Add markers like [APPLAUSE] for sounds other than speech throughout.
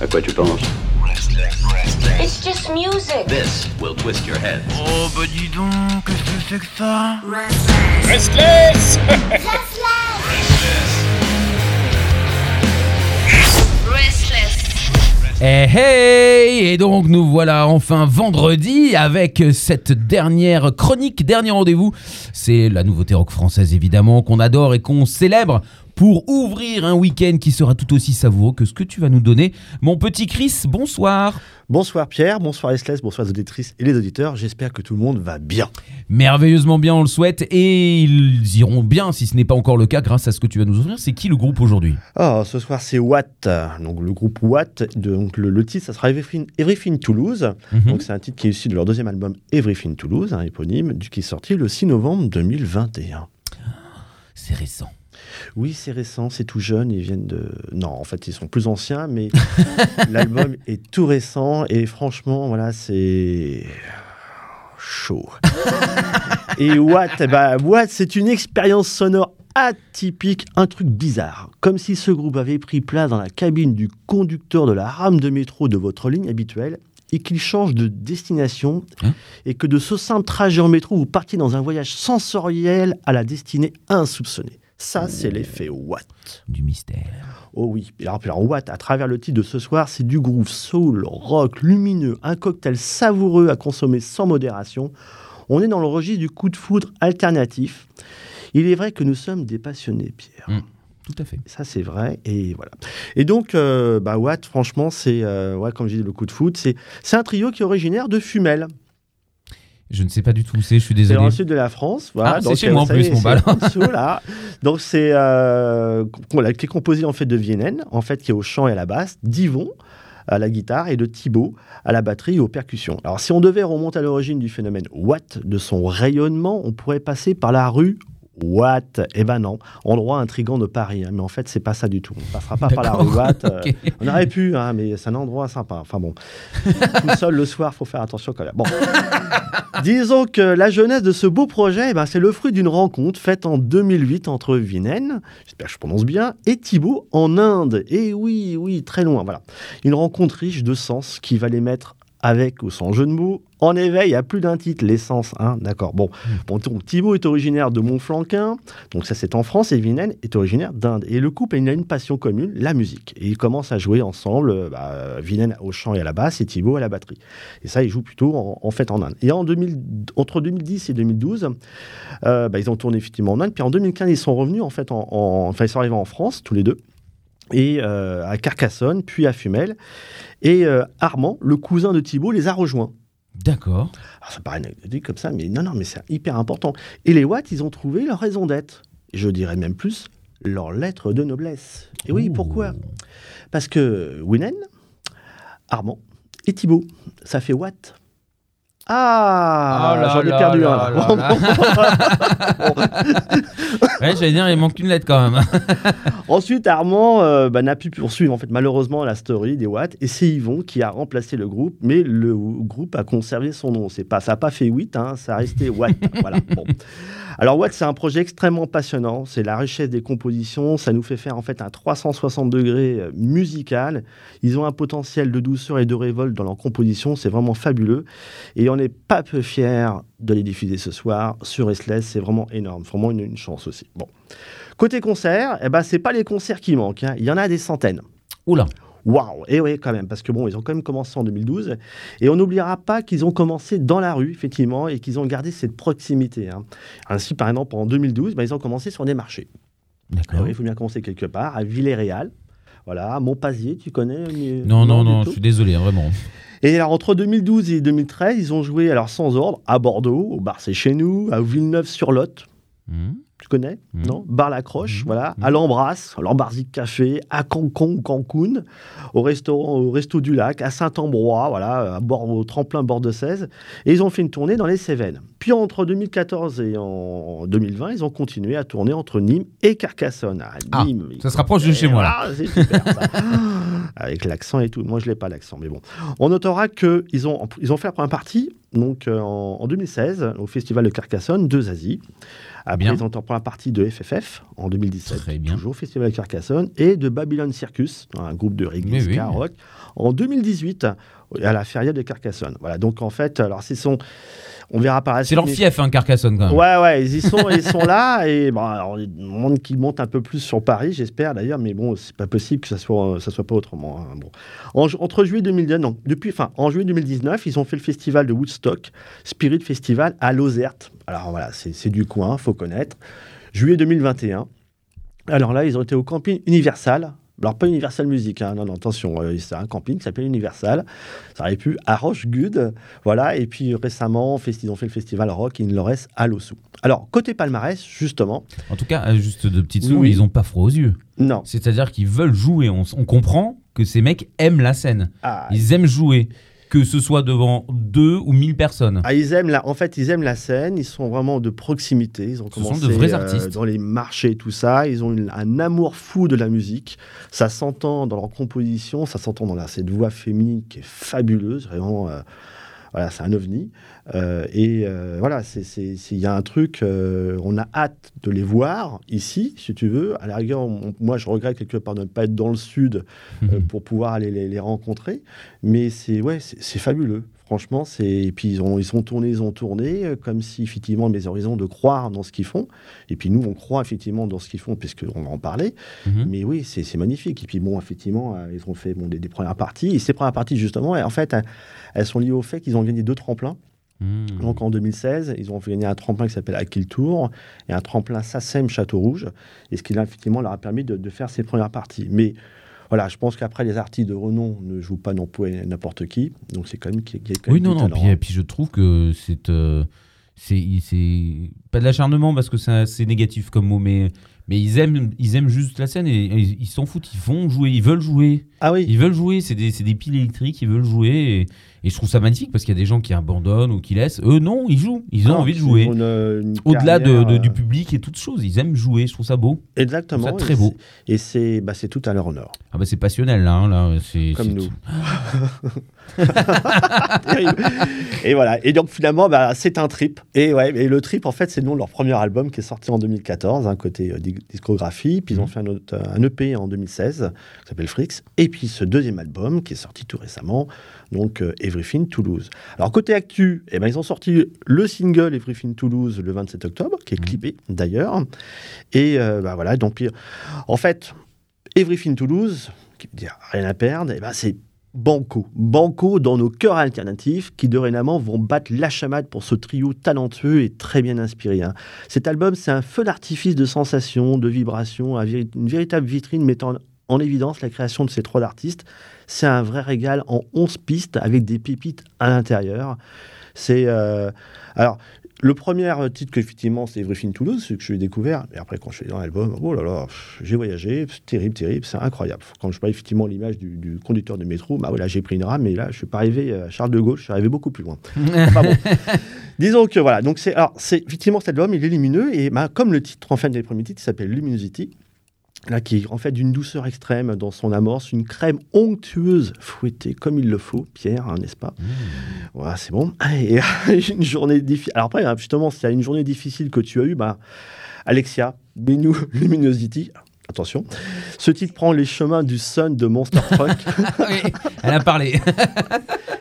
À quoi tu penses It's just music. This will twist your head. Oh bah dis donc, qu'est-ce que c'est que ça Restless Restless. Eh hey Et donc nous voilà enfin vendredi avec cette dernière chronique, dernier rendez-vous. C'est la nouveauté rock française évidemment qu'on adore et qu'on célèbre pour ouvrir un week-end qui sera tout aussi savoureux que ce que tu vas nous donner. Mon petit Chris, bonsoir. Bonsoir Pierre, bonsoir Esles, bonsoir les auditrices et les auditeurs. J'espère que tout le monde va bien. Merveilleusement bien, on le souhaite et ils iront bien si ce n'est pas encore le cas grâce à ce que tu vas nous ouvrir. C'est qui le groupe aujourd'hui? Oh, ce soir c'est Watt, donc le groupe Watt. Donc le, le titre, ça sera Everything, Everything Toulouse. Mhm. Donc c'est un titre qui est issu de leur deuxième album Everything Toulouse, un éponyme, du- qui est sorti le 6 novembre 2021. C'est récent. Oui, c'est récent, c'est tout jeune, ils viennent de... Non, en fait, ils sont plus anciens, mais [LAUGHS] l'album est tout récent, et franchement, voilà, c'est... chaud. [LAUGHS] et Watt, eh ben, Watt, c'est une expérience sonore atypique, un truc bizarre. Comme si ce groupe avait pris place dans la cabine du conducteur de la rame de métro de votre ligne habituelle, et qu'il change de destination, Hein? et que de ce simple trajet en métro, vous partiez dans un voyage sensoriel à la destinée insoupçonnée. Ça, c'est l'effet Watt. Du mystère. Oh oui, alors, Watt, à travers le titre de ce soir, c'est du groove soul, rock, lumineux, un cocktail savoureux à consommer sans modération. On est dans le registre du coup de foudre alternatif. Il est vrai que nous sommes des passionnés, Pierre. Mm. Tout à fait. Ça, c'est vrai. Et voilà. Et donc, euh, bah, Watt, franchement, c'est, euh, ouais, comme je dis, le coup de foudre, c'est, c'est un trio qui est originaire de Fumel. Je ne sais pas du tout où c'est, je suis C'est désolé. dans le sud de la France. Voilà. Ah, c'est chez moi en plus, mon c'est bal. Donc c'est euh, qui est composé en fait de Vienen, en fait qui est au chant et à la basse, d'Yvon à la guitare et de Thibaut à la batterie et aux percussions. Alors si on devait remonter à l'origine du phénomène Watt, de son rayonnement, on pourrait passer par la rue Watt. Eh ben non, endroit intrigant de Paris, hein, mais en fait c'est pas ça du tout. On passera pas par la rue Watt. euh, on aurait pu, hein, mais c'est un endroit sympa. Enfin bon, [LAUGHS] tout seul le soir, faut faire attention quand même. Bon. Disons que la jeunesse de ce beau projet, eh ben, c'est le fruit d'une rencontre faite en 2008 entre Vinen, j'espère que je prononce bien, et Thibaut en Inde. Et oui, oui, très loin, voilà. Une rencontre riche de sens qui va les mettre avec ou sans jeu de mots, en éveil à plus d'un titre, l'essence, hein, d'accord. Bon, bon donc, Thibaut est originaire de Montflanquin, donc ça c'est en France, et Vinen est originaire d'Inde. Et le couple il a une passion commune, la musique. Et ils commencent à jouer ensemble, euh, bah, Vinen au chant et à la basse, et Thibaut à la batterie. Et ça, ils jouent plutôt en, en fait en Inde. Et en 2000, entre 2010 et 2012, euh, bah, ils ont tourné effectivement en Inde. Puis en 2015, ils sont revenus en fait en, en- enfin ils sont arrivés en France tous les deux et euh, à Carcassonne, puis à Fumel. Et euh, Armand, le cousin de Thibaut, les a rejoints. D'accord. Alors, ça paraît anecdotique comme ça, mais non, non, mais c'est hyper important. Et les Watts, ils ont trouvé leur raison d'être. Je dirais même plus, leur lettre de noblesse. Et oui, Ouh. pourquoi? Parce que Winen, Armand et Thibaut, ça fait Watt. Ah, Oh j'en ai perdu là un. là là. [LAUGHS] Ouais, j'allais dire, il manque une lettre quand même. [LAUGHS] Ensuite, Armand euh, bah, n'a pu poursuivre en fait malheureusement la story des Watts et c'est Yvon qui a remplacé le groupe, mais le groupe a conservé son nom. C'est pas, ça n'a pas fait 8, hein, ça a resté Watt. [LAUGHS] voilà. Bon. Alors Watt, c'est un projet extrêmement passionnant. C'est la richesse des compositions. Ça nous fait faire en fait un 360 degrés euh, musical. Ils ont un potentiel de douceur et de révolte dans leur composition. C'est vraiment fabuleux. Et on n'est pas peu fiers de les diffuser ce soir sur Restless. C'est vraiment énorme. Vraiment une, une chance aussi. Bon. Côté concert, eh ben, c'est pas les concerts qui manquent. hein. Il y en a des centaines. Oula. Waouh Et oui, quand même, parce que bon, ils ont quand même commencé en 2012. Et on n'oubliera pas qu'ils ont commencé dans la rue, effectivement, et qu'ils ont gardé cette proximité. hein. Ainsi, par exemple, en 2012, bah, ils ont commencé sur des marchés. D'accord. oui, il faut bien commencer quelque part, à Villers-Réal. Voilà, Montpazier, tu connais Non, non, non, je suis désolé, hein, vraiment. et alors, entre 2012 et 2013, ils ont joué, alors sans ordre, à Bordeaux, au bar C'est Chez Nous, à Villeneuve-sur-Lot, Hmm. Tu connais Mhm. Non? Bar La Croche, Mhm. voilà. Mhm. À l'Embrasse, l'Embarzic Café, à Cancun, Cancun, au restaurant, au Resto du Lac, à Saint-Ambrois, voilà, à bord, au tremplin bord de 16. Et ils ont fait une tournée dans les Cévennes. Puis entre 2014 et en 2020, ils ont continué à tourner entre Nîmes et Carcassonne. Ah, Ah, Nîmes, ça se rapproche de chez moi, là. Ah, c'est super, ça. [LAUGHS] Avec l'accent et tout. Moi, je l'ai pas l'accent, mais bon. On notera qu'ils ont, ils ont fait la première partie donc euh, en, en 2016 au festival de Carcassonne de Zazie. Après, Bien. ils ont pour la partie de FFF en 2017, Très bien. toujours au festival de Carcassonne, et de Babylon Circus, un groupe de reggae, Oui, rock, en 2018 à la feria de Carcassonne. Voilà, donc en fait, alors c'est son, on verra par la C'est fief, hein, Carcassonne, quand même. Ouais, ouais, ils y sont, [LAUGHS] ils sont là et bon, alors, il demande qu'ils montent un peu plus sur Paris, j'espère d'ailleurs, mais bon, c'est pas possible que ça soit, ça soit pas autrement. hein, Bon, En entre juillet 2019, non, depuis, enfin, en juillet 2019, ils ont fait le festival de Woodstock, Spirit Festival à Lozerte. Alors voilà, c'est c'est du coin, faut connaître. Juillet 2021. Alors là, ils ont été au camping Universal. Alors pas Universal Music, hein, non, non, attention, euh, c'est un camping qui s'appelle Universal. Ça aurait pu à Rochegude, voilà. Et puis récemment, ils ont fait le festival rock in Lores à Lossou. Alors côté palmarès, justement, En tout cas, juste de petites secondes, Oui. ils ont pas froid aux yeux. non. C'est-à-dire qu'ils veulent jouer. On, on comprend que ces mecs aiment la scène. Ah, Ils aiment jouer. Que ce soit devant deux ou mille personnes. Ah, ils aiment la, en fait, ils aiment la scène. Ils sont vraiment de proximité. Ils ont Ce sont commencé de vrais euh, artistes. dans les marchés et tout ça. Ils ont une- un amour fou de la musique. Ça s'entend dans leur composition. Ça s'entend dans la, cette voix féminine qui est fabuleuse. Vraiment, euh, voilà, c'est un ovni. Euh, et euh, voilà, il y a un truc. euh, on a hâte de les voir ici, si tu veux. À la rigueur, on- moi, je regrette quelque part de ne pas être dans le sud euh, pour pouvoir aller les, les rencontrer. Mais c'est ouais, c'est c'est fabuleux. Franchement, c'est et puis ils ont ils ont tourné, ils ont tourné euh, comme si effectivement mes horizons de croire dans ce qu'ils font. Et puis nous, on croit effectivement dans ce qu'ils font puisqu'on va en parler. Mhm. Mais oui, c'est magnifique. Et puis bon, effectivement, euh, ils ont fait bon, des, des premières parties. Et ces premières parties justement, en fait, elles, sont liées au fait qu'ils ont gagné deux tremplins. Mhm. Donc en 2016, ils ont gagné un tremplin qui s'appelle Akil Tour et un tremplin Sassem Château Rouge. Et ce qui là, effectivement leur a permis de, de faire ces premières parties. Mais voilà, je pense qu'après les artistes de renom ne jouent pas non plus n'importe qui. Donc c'est quand même qu'il y a quand Oui, même non, du non. talent, Puis, hein. puis je trouve que c'est. euh, c'est pas de l'acharnement parce que c'est négatif comme mot, mais, mais ils, aiment, ils aiment juste la scène et, et ils s'en foutent. Ils vont jouer, ils veulent jouer. Ah oui. Ils veulent jouer, c'est des, c'est des piles électriques, ils veulent jouer. Et, et je trouve ça magnifique parce qu'il y a des gens qui abandonnent ou qui laissent. Eux, non, ils jouent. Ils ont Ah, envie de jouer. ont une- une Au-delà de, du euh, public et toutes choses, ils aiment jouer. Je trouve ça beau. Exactement. je trouve ça très beau. Et c'est bah, c'est tout à leur honneur. Ah bah c'est passionnel là. hein, là c'est, Comme c'est- nous. [LAUGHS] Et voilà. Et donc finalement, bah, c'est un trip. Et ouais, et le trip, en fait, c'est le nom de leur premier album qui est sorti en 2014, un côté euh, discographie. Puis ils ont Mhm. fait un, autre- un EP en 2016 qui s'appelle Frix. Et puis ce deuxième album qui est sorti tout récemment, donc euh, Everything Toulouse. Alors côté actu, eh ben, ils ont sorti le single Everything Toulouse le 27 octobre, qui est Mhm. clippé d'ailleurs. Et euh, bah, voilà, donc en fait, Everything Toulouse, qui veut dire rien à perdre, eh ben, c'est Banco. Banco dans nos cœurs alternatifs qui dorénavant vont battre la chamade pour ce trio talentueux et très bien inspiré. hein. Cet album, c'est un feu d'artifice de sensations, de vibrations, une véritable vitrine mettant en évidence la création de ces trois artistes. C'est un vrai régal en 11 pistes avec des pépites à l'intérieur. C'est euh, alors le premier titre que effectivement c'est Everything Toulouse, ce que je l'ai découvert. Et après quand je suis dans l'album, oh là là, j'ai voyagé, terrible, terrible, c'est incroyable. Quand je vois effectivement l'image du, du conducteur de métro, bah voilà, j'ai pris une rame, mais là je suis pas arrivé à Charles de Gaulle, je suis arrivé beaucoup plus loin. [LAUGHS] Enfin bon. Disons que voilà, donc c'est alors c'est effectivement cet album, il est lumineux et bah, comme le titre en fait des premiers titres, il s'appelle Luminosity. Là, qui est en fait d'une douceur extrême dans son amorce, une crème onctueuse fouettée comme il le faut, Pierre, hein, n'est-ce pas Voilà, c'est bon. [LAUGHS] Et [LAUGHS] une journée difficile. Alors après, hein, justement, s'il y a une journée difficile que tu as eue, bah, Alexia, mets-nous [LAUGHS] Luminosity. Attention. Ce titre prend les chemins du Sun de Monster Truck. Oui, elle a parlé.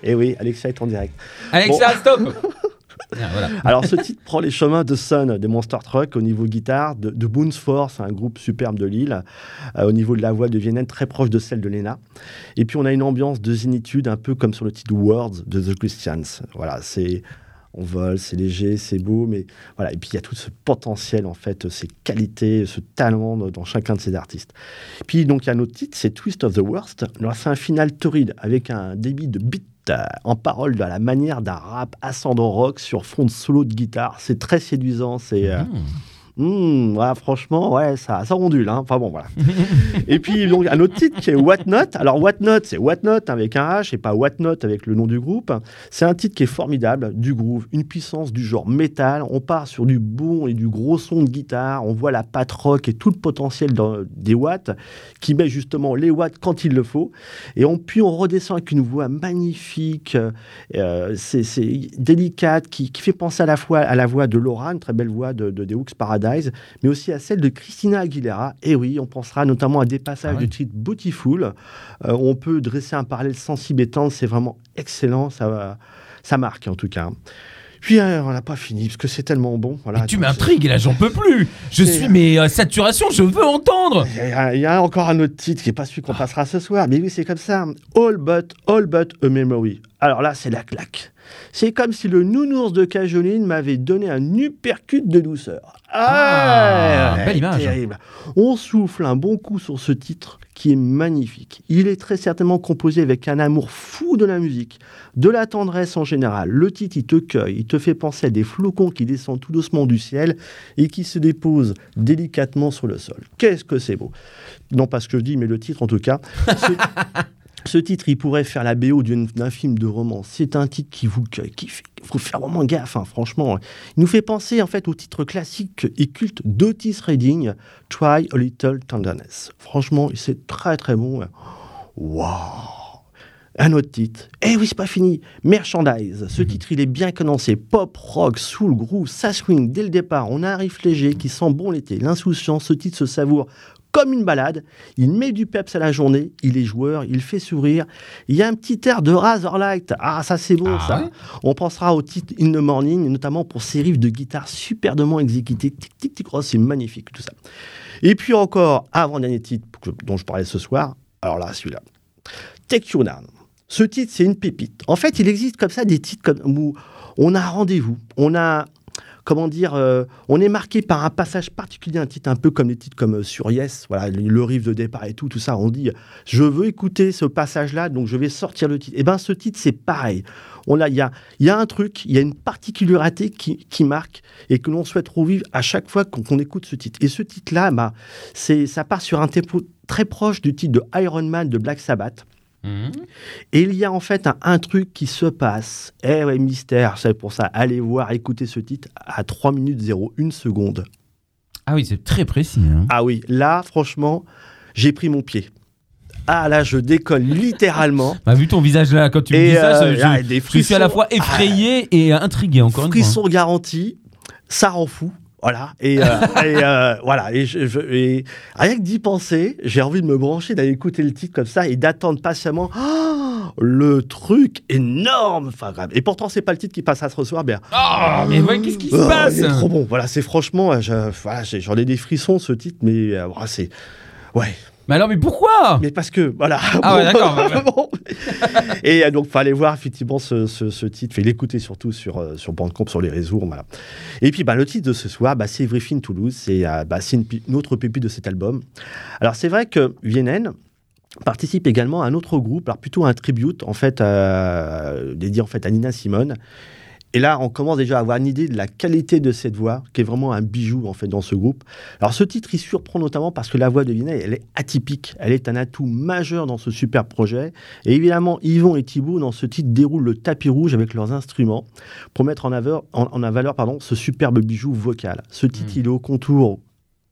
Et oui, Alexia est en direct. Alexa, stop Voilà. Alors, ce titre prend les chemins de Sun, des Monster Truck, au niveau guitare, de, de Boons Force, un groupe superbe de Lille, euh, au niveau de la voix de Viennent, très proche de celle de Lena. Et puis, on a une ambiance de zénitude, un peu comme sur le titre Words de The Christians. Voilà, c'est. On vole, c'est léger, c'est beau, mais voilà. Et puis il y a tout ce potentiel, en fait, ces qualités, ce talent dans- chacun de ces artistes. Puis donc il y a un autre titre, c'est Twist of the Worst. Alors c'est un final torride avec un débit de beat en parole à la manière d'un rap ascendant rock sur fond de solo de guitare. C'est très séduisant, c'est euh, Mmh. Franchement, ouais, ça, ça ondule. Hein. Enfin bon, voilà. [LAUGHS] et puis, donc, un autre titre qui est What Not. Alors, What Not, c'est What Not avec un H et pas What Not avec le nom du groupe. C'est un titre qui est formidable, du groove, une puissance du genre métal. On part sur du bon et du gros son de guitare. On voit la patte rock et tout le potentiel dans, des watts qui met justement les watts quand il le faut. Et puis, on redescend avec une voix magnifique, euh, c'est délicate, qui, qui, fait penser à la fois à la voix de Laura, une très belle voix de, de The Hooks Paradise, mais aussi à celle de Christina Aguilera. Et oui, on pensera notamment à des passages ah du titre Beautiful. Euh, on peut dresser un parallèle sensible et tendre, c'est vraiment excellent, ça, ça marque en tout cas. Puis euh, on n'a pas fini parce que c'est tellement bon. Voilà, tu m'intrigues là, j'en peux plus. Je suis mais euh, saturation, je veux entendre. Il y, a encore un autre titre qui n'est pas celui qu'on passera ce soir, mais oui c'est comme ça. All but all but a memory. Alors là c'est la claque. C'est comme si le nounours de Cajoline m'avait donné un uppercut de douceur. Ah, belle image. On souffle un bon coup sur ce titre qui est magnifique. Il est très certainement composé avec un amour fou de la musique, de la tendresse en général. Le titre, il te cueille, il te fait penser à des flocons qui descendent tout doucement du ciel et qui se déposent délicatement sur le sol. Qu'est-ce que c'est beau Non pas ce que je dis, mais le titre en tout cas. [LAUGHS] Ce titre, il pourrait faire la BO d'un film de romance. C'est un titre qui vous qui fait, faut faire vraiment gaffe, hein, franchement. Il nous fait penser en fait au titre classique et culte d'Otis Redding, Try a Little Tenderness. Franchement, c'est très très bon. Waouh un autre titre. Eh oui, c'est pas fini. Merchandise. Ce mhm. titre, il est bien commencé. Pop, rock, soul, groove, ça swing dès le départ. On a un riff léger qui sent bon l'été. L'insouciance, ce titre se savoure comme une balade. Il met du peps à la journée, il est joueur, il fait sourire. Il y a un petit air de Razorlight. Ah, ça c'est bon, ah ça. On pensera au titre In the Morning, notamment pour ses riffs de guitare superbement exécutés. Tic, tic, tic, oh, c'est magnifique tout ça. Et puis encore, avant-dernier titre dont je parlais ce soir, alors là, celui-là. Take You Down. Ce titre, c'est une pépite. En fait, il existe comme ça des titres comme, où on a rendez-vous, on a comment dire, euh, on est marqué par un passage particulier, un titre un peu comme les titres comme euh, sur Yes, voilà, le, riff de départ et tout, tout ça. On dit, je veux écouter ce passage-là, donc je vais sortir le titre. Et eh ben, ce titre, c'est pareil. On a, il y a, y a un truc, il y a une particularité qui, marque et que l'on souhaite revivre à chaque fois qu'on écoute ce titre. Et ce titre-là, bah, c'est, ça part sur un tempo très proche du titre de Iron Man de Black Sabbath. Et il y a en fait un, truc qui se passe. Eh ouais, mystère, c'est pour ça. Allez voir, écoutez ce titre à 3 minutes 01 seconde. Ah oui, c'est très précis. Hein. Ah oui, là, franchement, j'ai pris mon pied. Ah là, je décolle littéralement. [LAUGHS] Bah, vu ton visage là, quand tu me dis ça, euh, je, suis à la fois effrayé et intrigué encore une fois. Frisson garanti, ça rend fou. Voilà. Et, euh, [LAUGHS] euh, voilà. Et, je, rien que d'y penser, j'ai envie de me brancher, d'aller écouter le titre comme ça et d'attendre patiemment. Oh, le truc énorme. Enfin, grave. Et pourtant, c'est pas le titre qui passe à ce soir. Bien. Oh, mais qu'est-ce qui se oh, passe C'est trop bon. Voilà, c'est franchement, voilà, j'en ai des frissons ce titre, mais euh, c'est, ouais, mais alors, mais pourquoi? Mais parce que, voilà. Ah ouais, d'accord. [LAUGHS] Et euh, donc, fallait voir effectivement ce, ce, titre, fait l'écouter surtout sur, euh, sur Bandcamp, sur les réseaux. Voilà. Et puis, bah, le titre de ce soir, bah, c'est Everything Toulouse. C'est euh, bah, une, autre pépite de cet album. Alors, c'est vrai que Vienen participe également à un autre groupe, alors plutôt un tribute, en fait, dédié en fait à Nina Simone. Et là, on commence déjà à avoir une idée de la qualité de cette voix, qui est vraiment un bijou en fait dans ce groupe. Alors ce titre, il surprend notamment parce que la voix de Vinet, elle est atypique. Elle est un atout majeur dans ce super projet. Et évidemment, Yvon et Thibault, dans ce titre, déroulent le tapis rouge avec leurs instruments pour mettre en, valeur, en, valeur pardon, ce superbe bijou vocal. Ce titre, mmh. il est au contour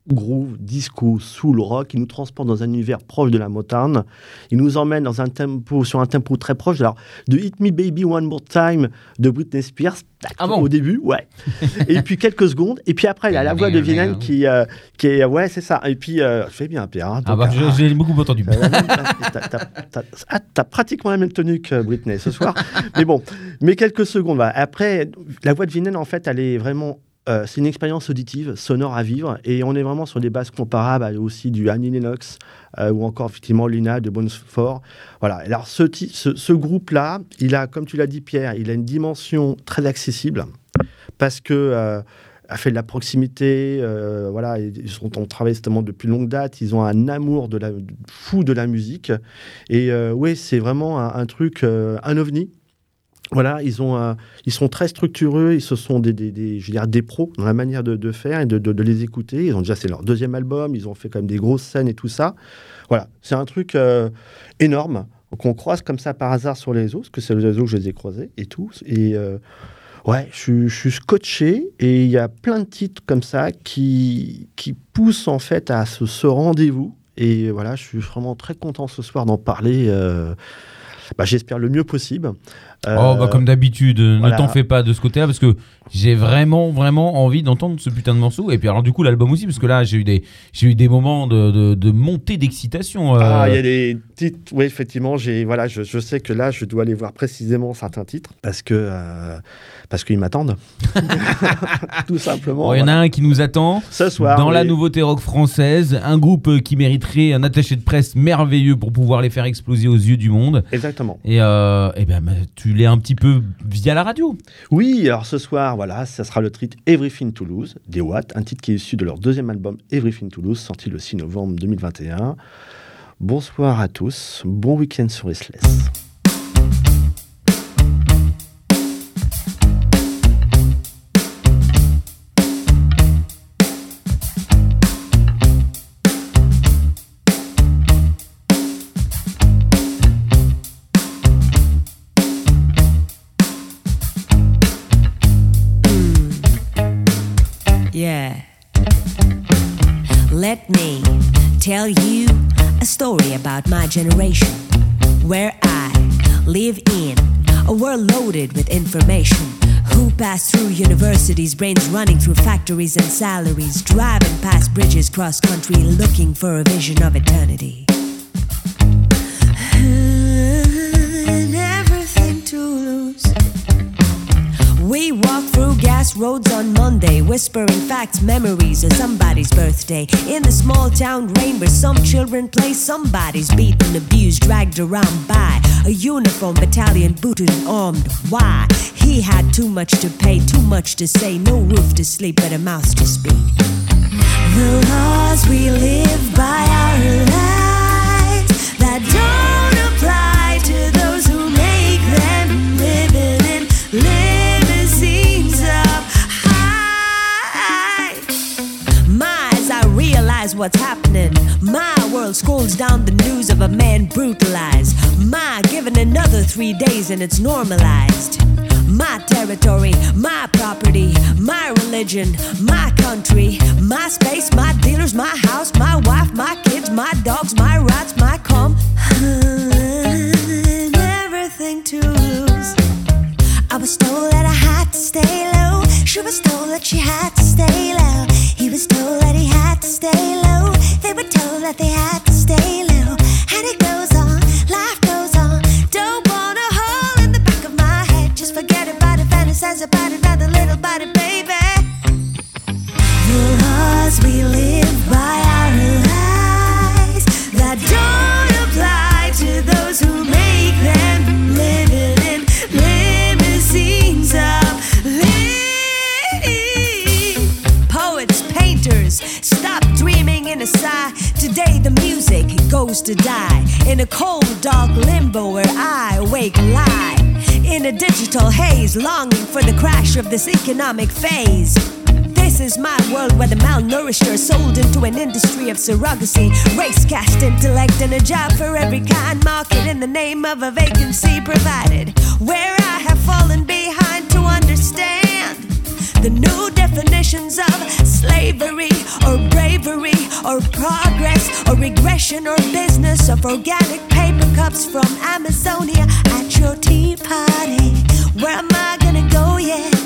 groove, disco, soul, rock. Il nous transporte dans un univers proche de la Motown. Il nous emmène dans un tempo, sur un tempo très proche. Alors, de Hit Me Baby One More Time de Britney Spears. Ah bon Au début, ouais. [LAUGHS] et puis quelques secondes. Et puis après, il y a la voix de Vienen qui, euh, qui est. Ouais, c'est ça. Et puis, euh, fais bien, Pierre. Hein, ah bah, j'ai beaucoup entendu. ah, t'as pratiquement la même tenue que Britney ce soir. [LAUGHS] mais bon, mais quelques secondes. Après, la voix de Vienen, en fait, elle est vraiment euh, c'est une expérience auditive, sonore à vivre, et on est vraiment sur des bases comparables aussi du Annie Lennox euh, ou encore effectivement Lina de Fort. Voilà. Alors ce, groupe-là, il a, comme tu l'as dit Pierre, il a une dimension très accessible parce que euh, a fait de la proximité, voilà, ils sont en travail justement depuis longue date, ils ont un amour fou de la musique, et oui, c'est vraiment un, un truc, un ovni, Voilà, euh, ils sont très structureux, ils se sont des, je des pros dans la manière de, faire et de, les écouter. Ils ont déjà, c'est leur deuxième album, ils ont fait quand même des grosses scènes et tout ça. Voilà, c'est un truc euh, énorme qu'on croise comme ça par hasard sur les réseaux, parce que c'est le réseau que je les ai croisés et tout. Et euh, ouais, je, suis- scotché et il y a plein de titres comme ça qui, qui poussent en fait à ce rendez-vous. Et voilà, je suis vraiment très content ce soir d'en parler. Euh, bah, J'espère le mieux possible. Oh, Euh, bah, comme d'habitude, ne t'en fais pas de ce côté-là parce que j'ai vraiment, vraiment envie d'entendre ce putain de morceau. Et puis, alors, du coup, l'album aussi, parce que là, j'ai eu des, j'ai eu des moments de, de, de montée d'excitation. euh, Ah, il y a des titres. Oui, effectivement, j'ai voilà, je, je sais que là, je dois aller voir précisément certains titres parce que euh, parce qu'ils m'attendent. [LAUGHS] [LAUGHS] Tout simplement. bon, Il y en a un qui nous attend. Ce soir. Dans la nouveauté rock française, un groupe euh, qui mériterait un attaché de presse merveilleux pour pouvoir les faire exploser aux yeux du monde. Exactement. Et, euh, eh ben, tu l'es un petit peu via la radio. Oui, alors ce soir, voilà, ça sera le titre Everything to Lose des Watt, un titre qui est issu de leur deuxième album Everything to Lose, sorti le 6 novembre 2021. Bonsoir à tous, bon week-end sur Restless. Let me tell you a story about my generation, where I live in a world loaded with information. Who passed through universities, brains running through factories and salaries, driving past bridges cross country looking for a vision of eternity. And everything to lose. We walk through gas roads on Monday, whispering facts, memories of somebody's birthday. In the small town rain where some children play, somebody's beaten, abused, dragged around by a uniformed battalion, booted and armed. Why? He had too much to pay, too much to say, no roof to sleep, but a mouth to speak. The laws we live by are lies what's happening, my world scrolls down the news of a man brutalized. My, given another three days and it's normalized. My territory, my property, my religion, my country, my space, my dealers, my house, my wife, my kids, my dogs, my goes to die in a cold, dark limbo where I awake lie. In a digital haze, longing for the crash of this economic phase. This is my world where the malnourished are sold into an industry of surrogacy. Race caste intellect and a job for every kind market in the name of a vacancy provided. Where I have fallen behind to understand the new definitions of slavery or bravery or progress or regression or business of organic paper cups from Amazonia at your tea party. Where am I gonna go yet?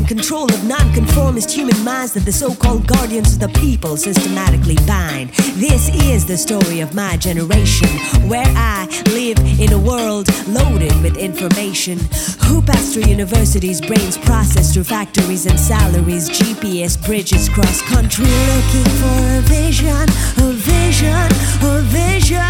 In control of nonconformist human minds that the so called guardians of the people systematically bind. This is the story of my generation, where I live in a world loaded with information. Who passed through universities, brains processed through factories and salaries, GPS bridges cross country, looking for a vision, a vision, a vision.